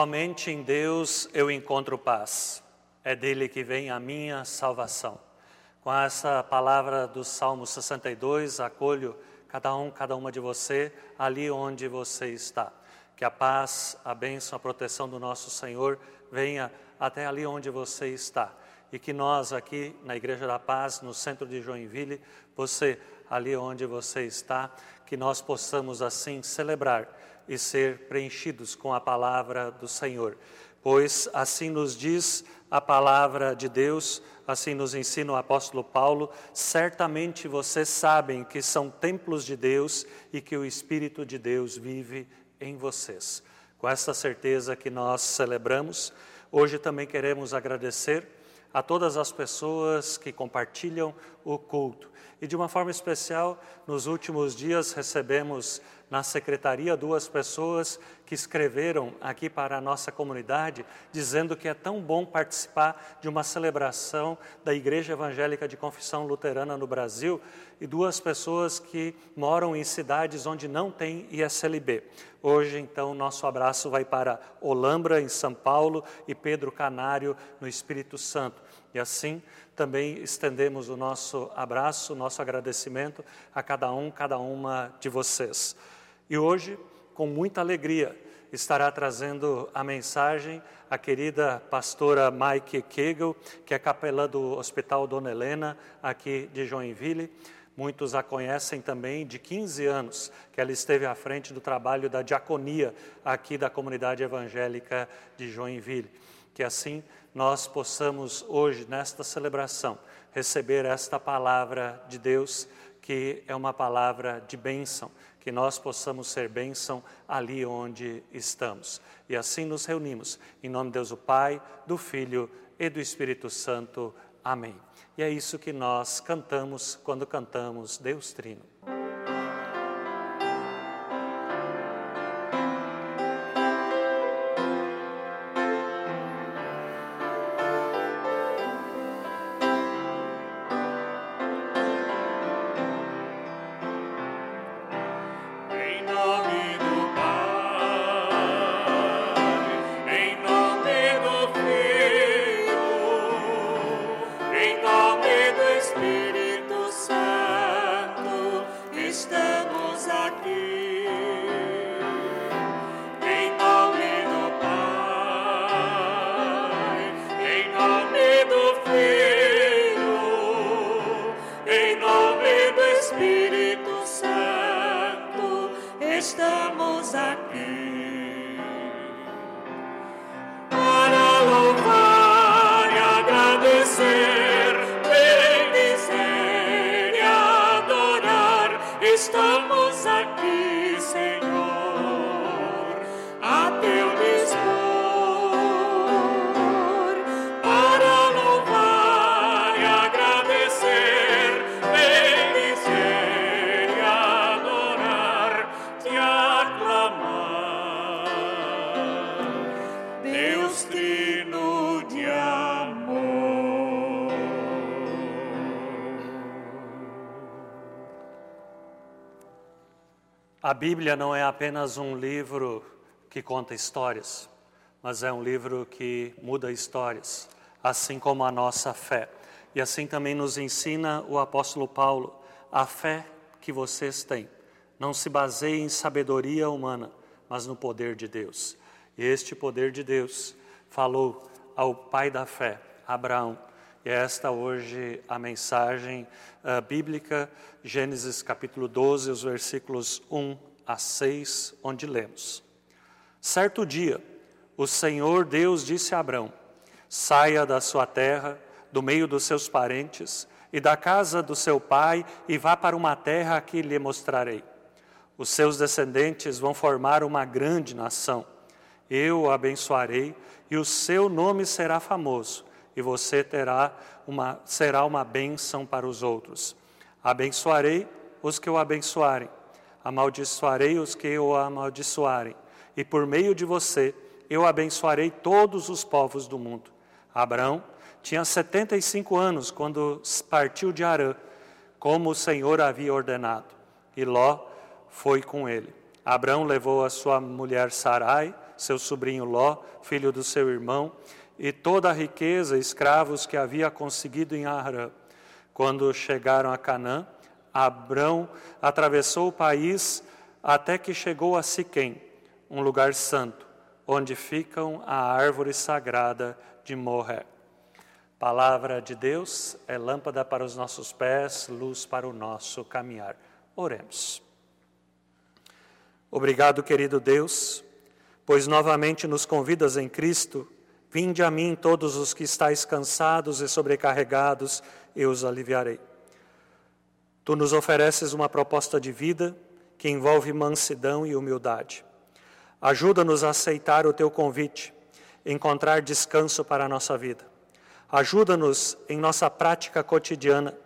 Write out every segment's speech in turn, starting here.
Somente em Deus eu encontro paz. É dele que vem a minha salvação. Com essa palavra do Salmo 62, acolho cada um, cada uma de você ali onde você está. Que a paz, a bênção, a proteção do nosso Senhor venha até ali onde você está. E que nós aqui na Igreja da Paz, no centro de Joinville, você ali onde você está, que nós possamos assim celebrar e ser preenchidos com a palavra do Senhor. Pois assim nos diz a palavra de Deus, assim nos ensina o apóstolo Paulo, certamente vocês sabem que são templos de Deus e que o Espírito de Deus vive em vocês. Com essa certeza que nós celebramos, hoje também queremos agradecer a todas as pessoas que compartilham o culto. E de uma forma especial, nos últimos dias recebemos na secretaria duas pessoas que escreveram aqui para a nossa comunidade, dizendo que é tão bom participar de uma celebração da Igreja Evangélica de Confissão Luterana no Brasil, e duas pessoas que moram em cidades onde não tem ISLB. Hoje, então, nosso abraço vai para Olambra, em São Paulo, e Pedro Canário, no Espírito Santo. E assim também estendemos o nosso abraço, nosso agradecimento a cada um, cada uma de vocês. E hoje, com muita alegria, estará trazendo a mensagem a querida pastora Mike Kegel, que é capelã do Hospital Dona Helena, aqui de Joinville. Muitos a conhecem também de 15 anos, que ela esteve à frente do trabalho da diaconia aqui da comunidade evangélica de Joinville. Que assim nós possamos hoje, nesta celebração, receber esta palavra de Deus, que é uma palavra de bênção, que nós possamos ser bênção ali onde estamos. E assim nos reunimos, em nome de Deus o Pai, do Filho e do Espírito Santo. Amém. E é isso que nós cantamos quando cantamos Deus Trino. A Bíblia não é apenas um livro que conta histórias, mas é um livro que muda histórias, assim como a nossa fé. E assim também nos ensina o apóstolo Paulo: a fé que vocês têm não se baseia em sabedoria humana, mas no poder de Deus. E este poder de Deus falou ao pai da fé, Abraão. E é esta hoje a mensagem uh, bíblica, Gênesis capítulo 12, os versículos 1 a 6, onde lemos: Certo dia, o Senhor Deus disse a Abraão: Saia da sua terra, do meio dos seus parentes e da casa do seu pai, e vá para uma terra que lhe mostrarei. Os seus descendentes vão formar uma grande nação. Eu o abençoarei e o seu nome será famoso, e você terá uma, será uma bênção para os outros. Abençoarei os que o abençoarem amaldiçoarei os que o amaldiçoarem, e por meio de você eu abençoarei todos os povos do mundo. Abraão tinha 75 anos quando partiu de Arã, como o Senhor havia ordenado, e Ló foi com ele. Abraão levou a sua mulher Sarai, seu sobrinho Ló, filho do seu irmão, e toda a riqueza, escravos que havia conseguido em Arã. Quando chegaram a Canaã, Abrão atravessou o país até que chegou a Siquém, um lugar santo, onde ficam a árvore sagrada de Moré. Palavra de Deus é lâmpada para os nossos pés, luz para o nosso caminhar. Oremos. Obrigado, querido Deus, pois novamente nos convidas em Cristo. Vinde a mim todos os que estáis cansados e sobrecarregados, eu os aliviarei. Tu nos ofereces uma proposta de vida que envolve mansidão e humildade. Ajuda-nos a aceitar o teu convite, encontrar descanso para a nossa vida. Ajuda-nos em nossa prática cotidiana,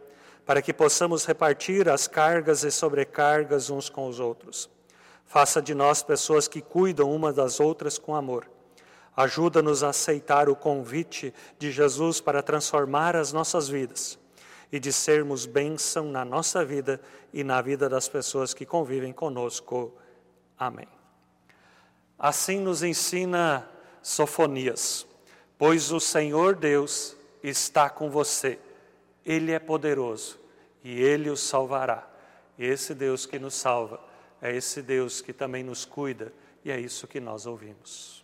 para que possamos repartir as cargas e sobrecargas uns com os outros. Faça de nós pessoas que cuidam umas das outras com amor. Ajuda-nos a aceitar o convite de Jesus para transformar as nossas vidas e de sermos bênção na nossa vida e na vida das pessoas que convivem conosco. Amém. Assim nos ensina Sofonias pois o Senhor Deus está com você. Ele é poderoso e ele o salvará. Esse Deus que nos salva é esse Deus que também nos cuida, e é isso que nós ouvimos.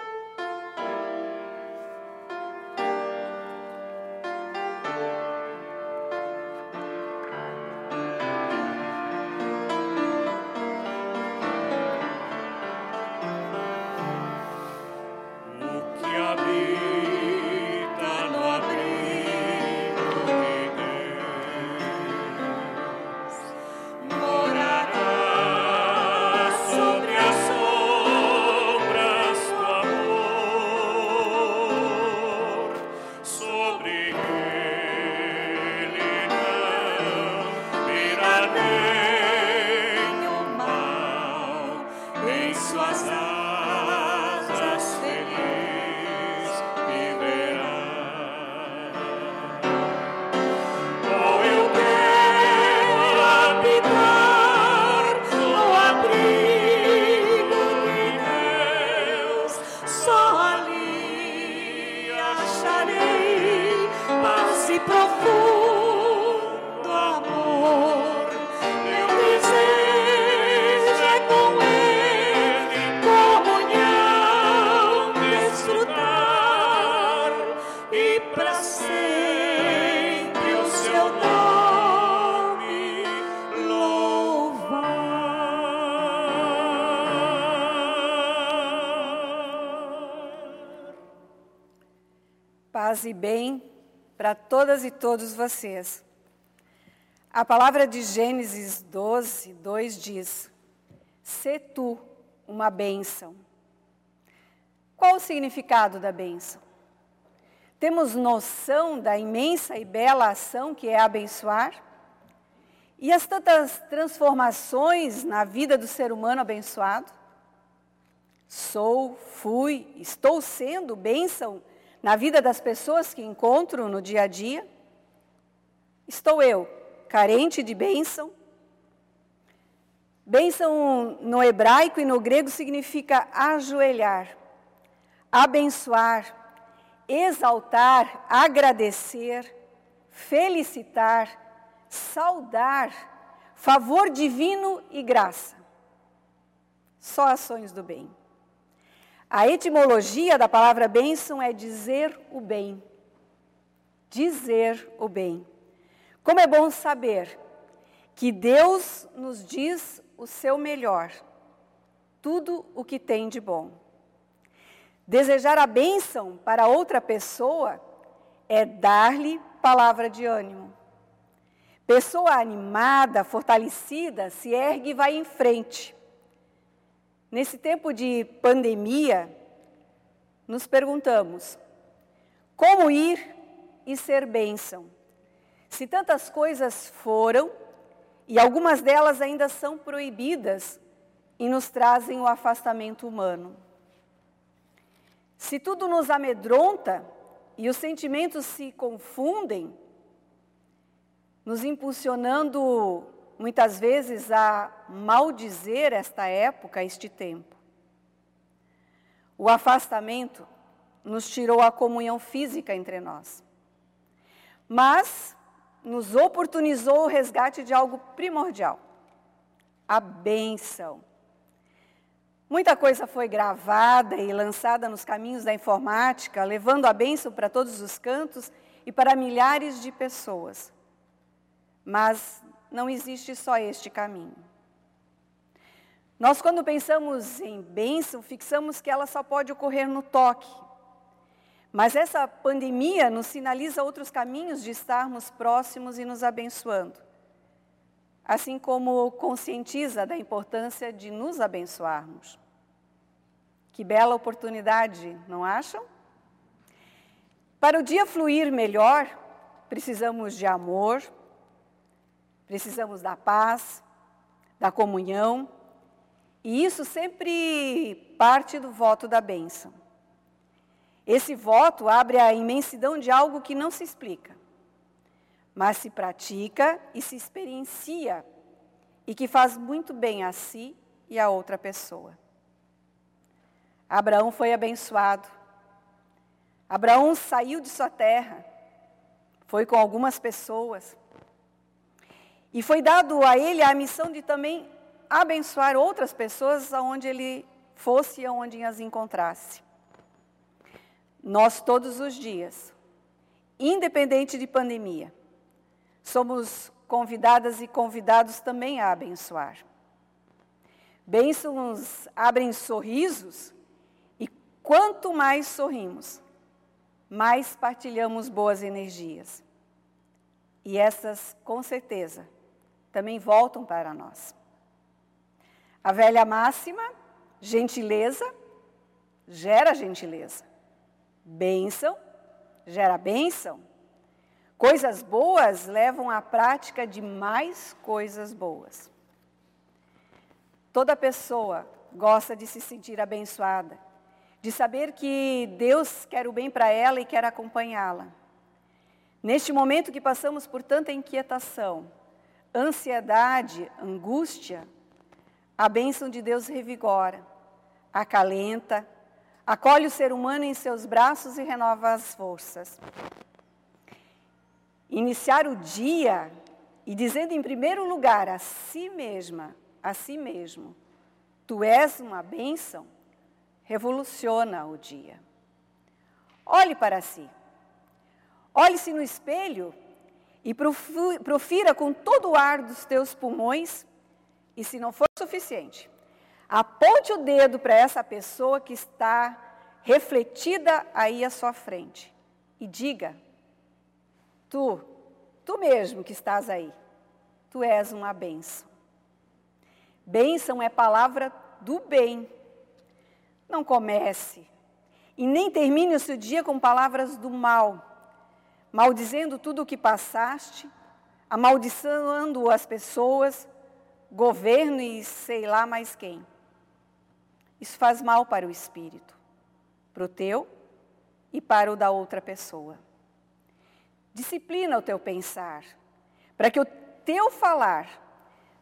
Paz e bem para todas e todos vocês. A palavra de Gênesis 12, 2 diz: Se tu uma bênção. Qual o significado da bênção? Temos noção da imensa e bela ação que é abençoar? E as tantas transformações na vida do ser humano abençoado? Sou, fui, estou sendo bênção na vida das pessoas que encontro no dia a dia? Estou eu, carente de bênção? Bênção no hebraico e no grego significa ajoelhar, abençoar, exaltar, agradecer, felicitar, saudar, favor divino e graça. Só ações do bem. A etimologia da palavra bênção é dizer o bem. Dizer o bem. Como é bom saber que Deus nos diz o seu melhor, tudo o que tem de bom. Desejar a bênção para outra pessoa é dar-lhe palavra de ânimo. Pessoa animada, fortalecida, se ergue e vai em frente. Nesse tempo de pandemia, nos perguntamos: como ir e ser bênção? Se tantas coisas foram e algumas delas ainda são proibidas e nos trazem o afastamento humano. Se tudo nos amedronta e os sentimentos se confundem, nos impulsionando muitas vezes a maldizer esta época, este tempo. O afastamento nos tirou a comunhão física entre nós. Mas nos oportunizou o resgate de algo primordial: a bênção. Muita coisa foi gravada e lançada nos caminhos da informática, levando a bênção para todos os cantos e para milhares de pessoas. Mas não existe só este caminho. Nós, quando pensamos em bênção, fixamos que ela só pode ocorrer no toque. Mas essa pandemia nos sinaliza outros caminhos de estarmos próximos e nos abençoando. Assim como conscientiza da importância de nos abençoarmos. Que bela oportunidade, não acham? Para o dia fluir melhor, precisamos de amor, precisamos da paz, da comunhão e isso sempre parte do voto da bênção. Esse voto abre a imensidão de algo que não se explica, mas se pratica e se experiencia e que faz muito bem a si e a outra pessoa. Abraão foi abençoado. Abraão saiu de sua terra, foi com algumas pessoas, e foi dado a ele a missão de também abençoar outras pessoas aonde ele fosse e aonde as encontrasse. Nós todos os dias, independente de pandemia, somos convidadas e convidados também a abençoar. Bênçãos abrem sorrisos e quanto mais sorrimos, mais partilhamos boas energias. E essas, com certeza, também voltam para nós. A velha máxima, gentileza, gera gentileza. Bênção, gera bênção. Coisas boas levam à prática de mais coisas boas. Toda pessoa gosta de se sentir abençoada, de saber que Deus quer o bem para ela e quer acompanhá-la. Neste momento que passamos por tanta inquietação, ansiedade, angústia, a bênção de Deus revigora, acalenta, acolhe o ser humano em seus braços e renova as forças. Iniciar o dia e dizendo em primeiro lugar a si mesma, a si mesmo, tu és uma bênção, revoluciona o dia. Olhe para si. Olhe-se no espelho e profira com todo o ar dos teus pulmões e se não for suficiente, aponte o dedo para essa pessoa que está refletida aí à sua frente e diga: Tu, tu mesmo que estás aí, tu és uma bênção. Bênção é palavra do bem. Não comece e nem termine o seu dia com palavras do mal, maldizendo tudo o que passaste, amaldiçoando as pessoas, governo e sei lá mais quem. Isso faz mal para o espírito, para o teu e para o da outra pessoa. Disciplina o teu pensar, para que o teu falar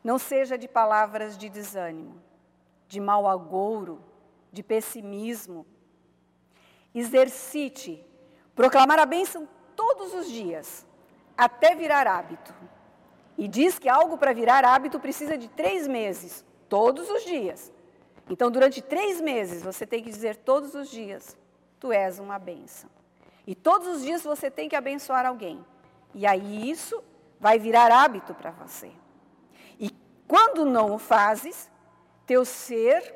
não seja de palavras de desânimo, de mau agouro, de pessimismo. Exercite proclamar a bênção todos os dias, até virar hábito. E diz que algo para virar hábito precisa de três meses, todos os dias. Então, durante três meses, você tem que dizer todos os dias: Tu és uma bênção. E todos os dias você tem que abençoar alguém. E aí isso vai virar hábito para você. E quando não o fazes, teu ser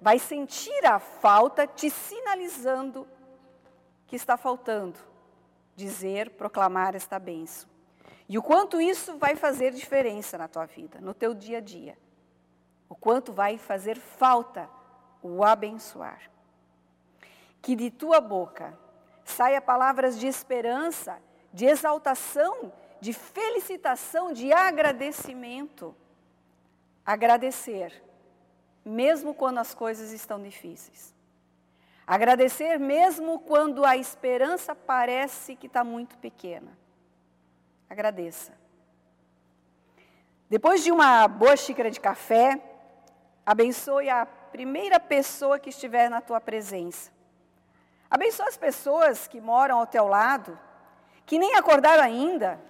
vai sentir a falta, te sinalizando que está faltando dizer, proclamar esta bênção. E o quanto isso vai fazer diferença na tua vida, no teu dia a dia. O quanto vai fazer falta o abençoar. Que de tua boca saia palavras de esperança, de exaltação, de felicitação, de agradecimento. Agradecer, mesmo quando as coisas estão difíceis. Agradecer mesmo quando a esperança parece que está muito pequena agradeça. Depois de uma boa xícara de café, abençoe a primeira pessoa que estiver na tua presença. Abençoa as pessoas que moram ao teu lado, que nem acordaram ainda,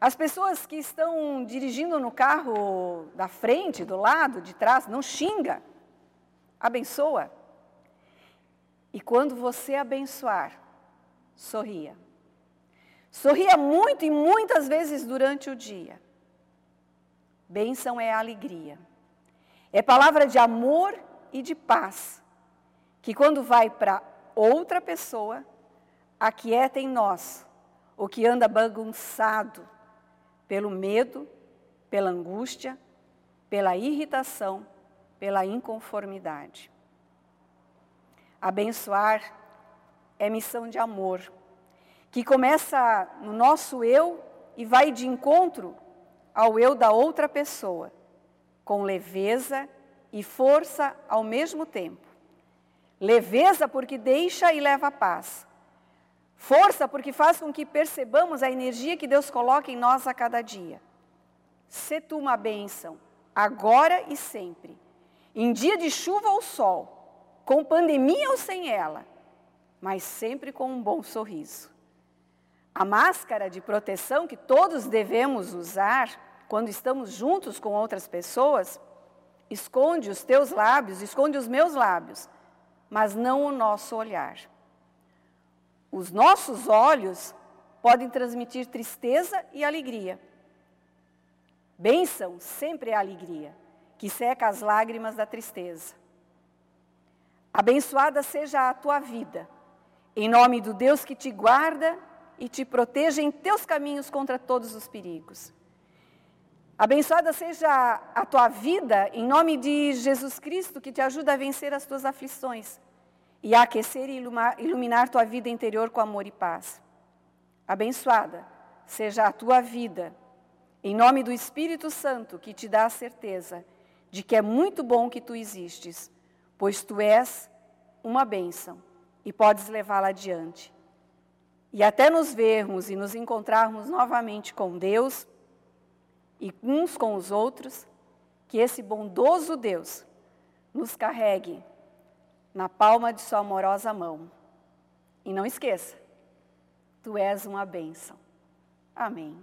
as pessoas que estão dirigindo no carro da frente, do lado, de trás, não xinga. Abençoa. E quando você abençoar, sorria. Sorria muito e muitas vezes durante o dia. Bênção é alegria. É palavra de amor e de paz, que quando vai para outra pessoa, aquieta em nós o que anda bagunçado pelo medo, pela angústia, pela irritação, pela inconformidade. Abençoar é missão de amor, que começa no nosso eu e vai de encontro ao eu da outra pessoa, com leveza e força ao mesmo tempo. Leveza porque deixa e leva paz. Força porque faz com que percebamos a energia que Deus coloca em nós a cada dia. Se tu uma bênção, agora e sempre. Em dia de chuva ou sol, com pandemia ou sem ela, mas sempre com um bom sorriso. A máscara de proteção que todos devemos usar quando estamos juntos com outras pessoas, esconde os teus lábios, esconde os meus lábios, mas não o nosso olhar. Os nossos olhos podem transmitir tristeza e alegria. Bênção sempre é alegria, que seca as lágrimas da tristeza. Abençoada seja a tua vida, em nome do Deus que te guarda e te proteja em teus caminhos contra todos os perigos. Abençoada seja a tua vida, em nome de Jesus Cristo, que te ajuda a vencer as tuas aflições e a aquecer e iluminar tua vida interior com amor e paz. Abençoada seja a tua vida, em nome do Espírito Santo, que te dá a certeza de que é muito bom que tu existes, pois tu és uma bênção e podes levá-la adiante. E até nos vermos e nos encontrarmos novamente com Deus e uns com os outros, que esse bondoso Deus nos carregue na palma de sua amorosa mão. E não esqueça, tu és uma bênção. Amém.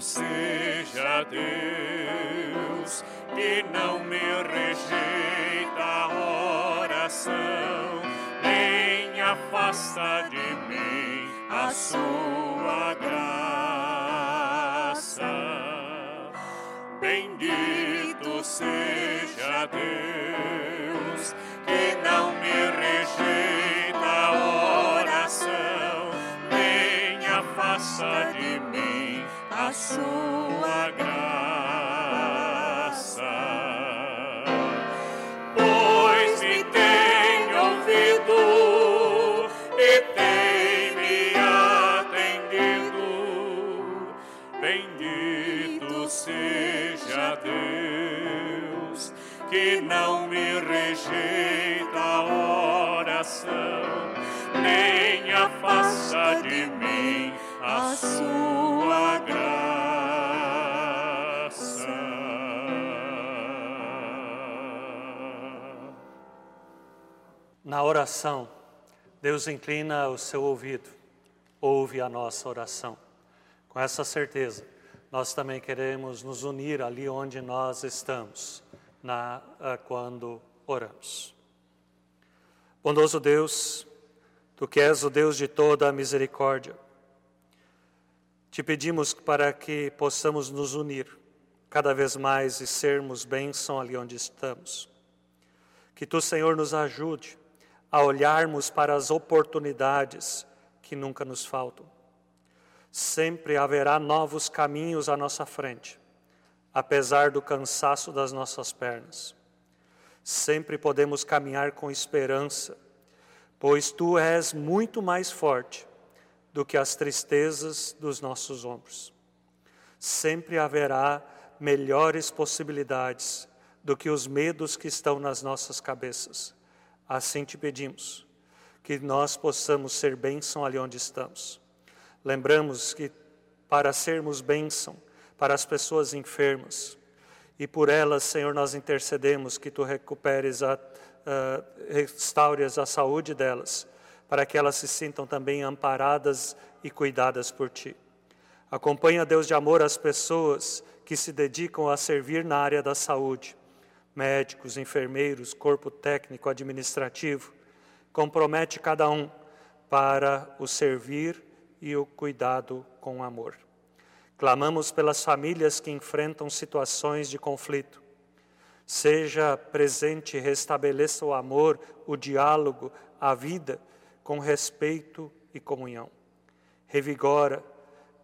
Seja Deus que não me rejeita a oração, nem afasta de mim a sua graça. Bendito seja Deus que não me rejeita a oração, nem afasta de mim sua graça. Pois me tem ouvido e tem me atendido. Bendito seja Deus que não me rejeita a oração, nem afasta de mim a sua Na oração, Deus inclina o seu ouvido, ouve a nossa oração. Com essa certeza, nós também queremos nos unir ali onde nós estamos, na, ah, quando oramos. Bondoso Deus, Tu que és o Deus de toda a misericórdia, te pedimos para que possamos nos unir cada vez mais e sermos bênção ali onde estamos. Que tu, Senhor, nos ajude a olharmos para as oportunidades que nunca nos faltam. Sempre haverá novos caminhos à nossa frente, apesar do cansaço das nossas pernas. Sempre podemos caminhar com esperança, pois tu és muito mais forte do que as tristezas dos nossos ombros. sempre haverá melhores possibilidades do que os medos que estão nas nossas cabeças. Assim te pedimos, que nós possamos ser bênção ali onde estamos. Lembramos que para sermos bênção para as pessoas enfermas, e por elas, Senhor, nós intercedemos que tu recuperes a, restaures a saúde delas, para que elas se sintam também amparadas e cuidadas por ti. Acompanha, Deus de amor, as pessoas que se dedicam a servir na área da saúde, médicos, enfermeiros, corpo técnico, administrativo. Compromete cada um para o servir e o cuidado com amor. Clamamos pelas famílias que enfrentam situações de conflito. Seja presente restabeleça o amor, o diálogo, a vida, com respeito e comunhão. Revigora,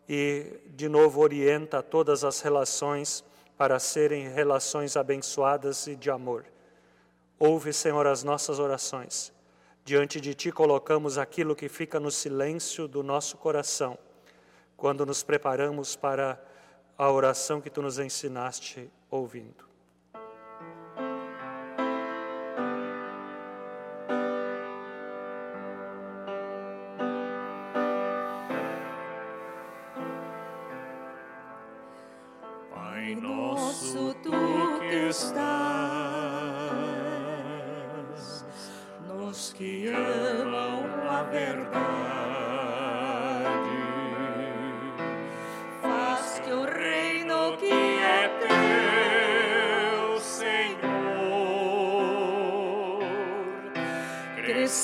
e de novo orienta todas as relações para serem relações abençoadas e de amor. Ouve, Senhor, as nossas orações. Diante de Ti colocamos aquilo que fica no silêncio do nosso coração, quando nos preparamos para a oração que Tu nos ensinaste ouvindo.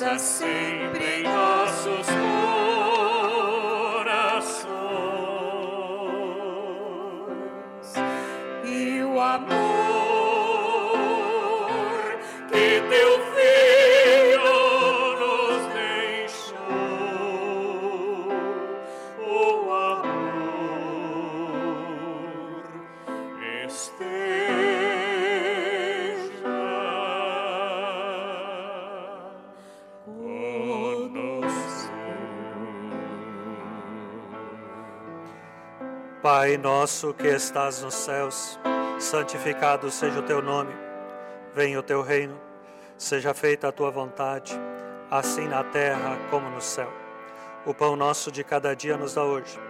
Pai nosso que estás nos céus, santificado seja o teu nome. Venha o teu reino. Seja feita a tua vontade, assim na terra como no céu. O pão nosso de cada dia nos dá hoje.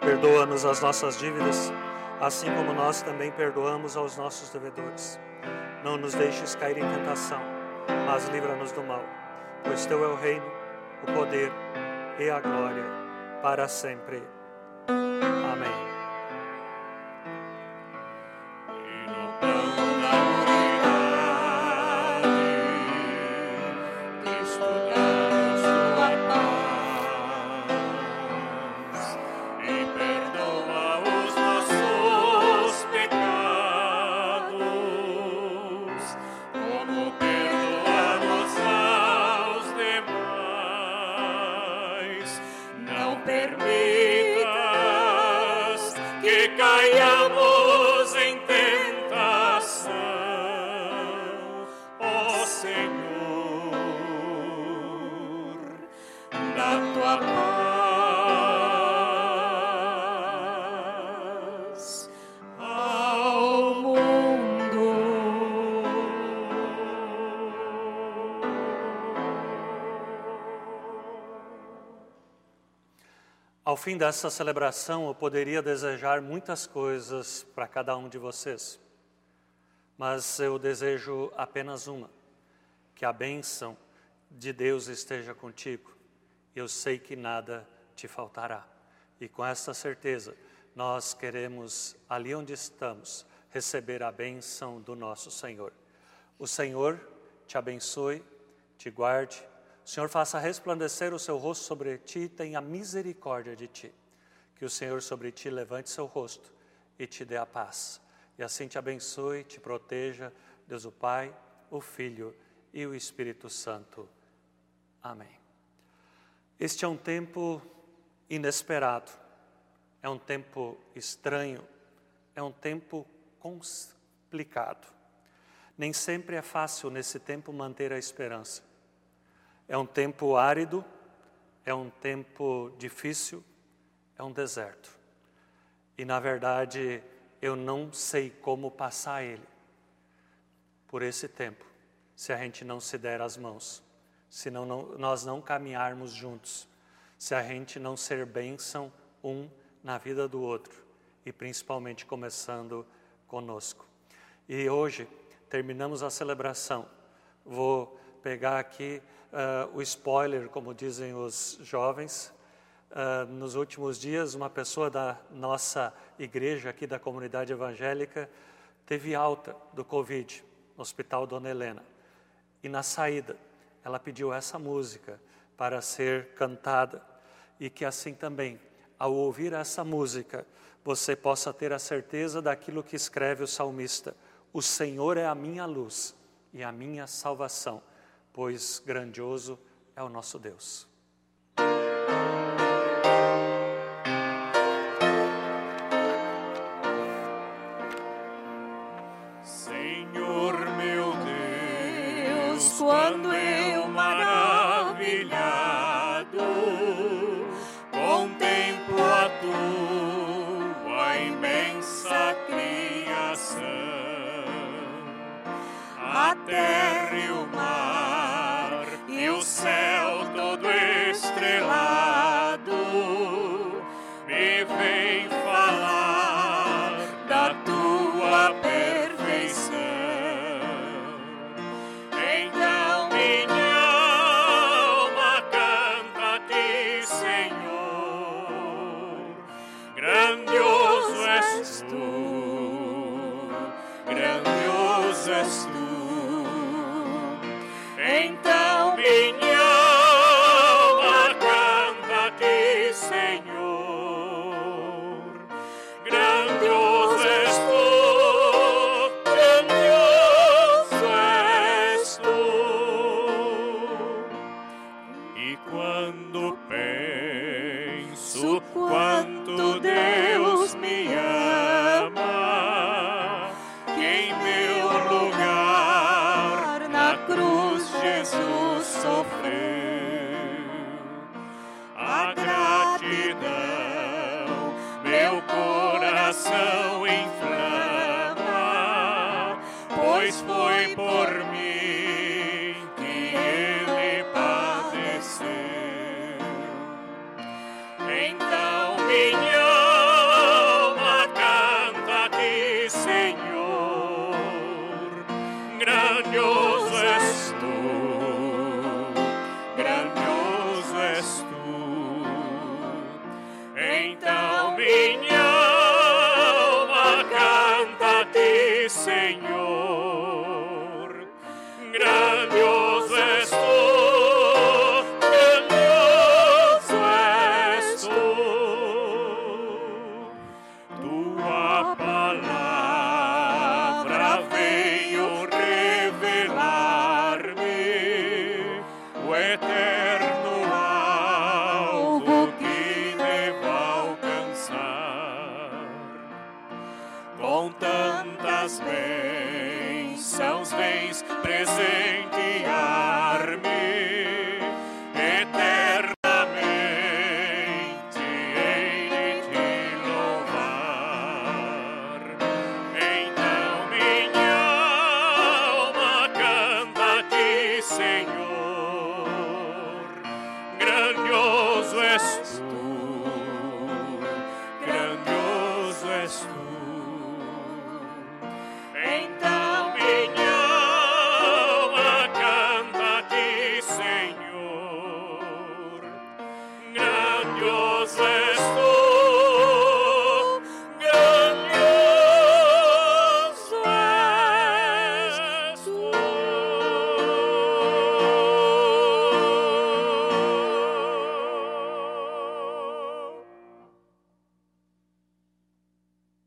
Perdoa-nos as nossas dívidas, assim como nós também perdoamos aos nossos devedores. Não nos deixes cair em tentação, mas livra-nos do mal, pois teu é o reino, o poder e a glória para sempre. Ao fim dessa celebração, eu poderia desejar muitas coisas para cada um de vocês, mas eu desejo apenas uma: que a bênção de Deus esteja contigo. Eu sei que nada te faltará. E com essa certeza, nós queremos, ali onde estamos, receber a bênção do nosso Senhor. O Senhor te abençoe, te guarde o Senhor faça resplandecer o seu rosto sobre ti e tenha misericórdia de ti. Que o Senhor sobre ti levante seu rosto e te dê a paz. E assim te abençoe, te proteja, Deus o Pai, o Filho e o Espírito Santo. Amém. Este é um tempo inesperado, é um tempo estranho, é um tempo complicado. Nem sempre é fácil nesse tempo manter a esperança. É um tempo árido, é um tempo difícil, é um deserto. e na verdade eu não sei como passar ele por esse tempo, se a gente não se der as mãos, se não, nós não caminharmos juntos, se a gente não ser bênção um na vida do outro e principalmente começando conosco. E hoje terminamos a celebração. Vou pegar aqui uh, o spoiler, como dizem os jovens. Uh, nos últimos dias, uma pessoa da nossa igreja, aqui da comunidade evangélica, teve alta do Covid no Hospital Dona Helena. E na saída, ela pediu essa música para ser cantada e que assim também, ao ouvir essa música, você possa ter a certeza daquilo que escreve o salmista: O Senhor é a minha luz e a minha salvação, pois grandioso é o nosso Deus. sois hoy por mí. Joseph.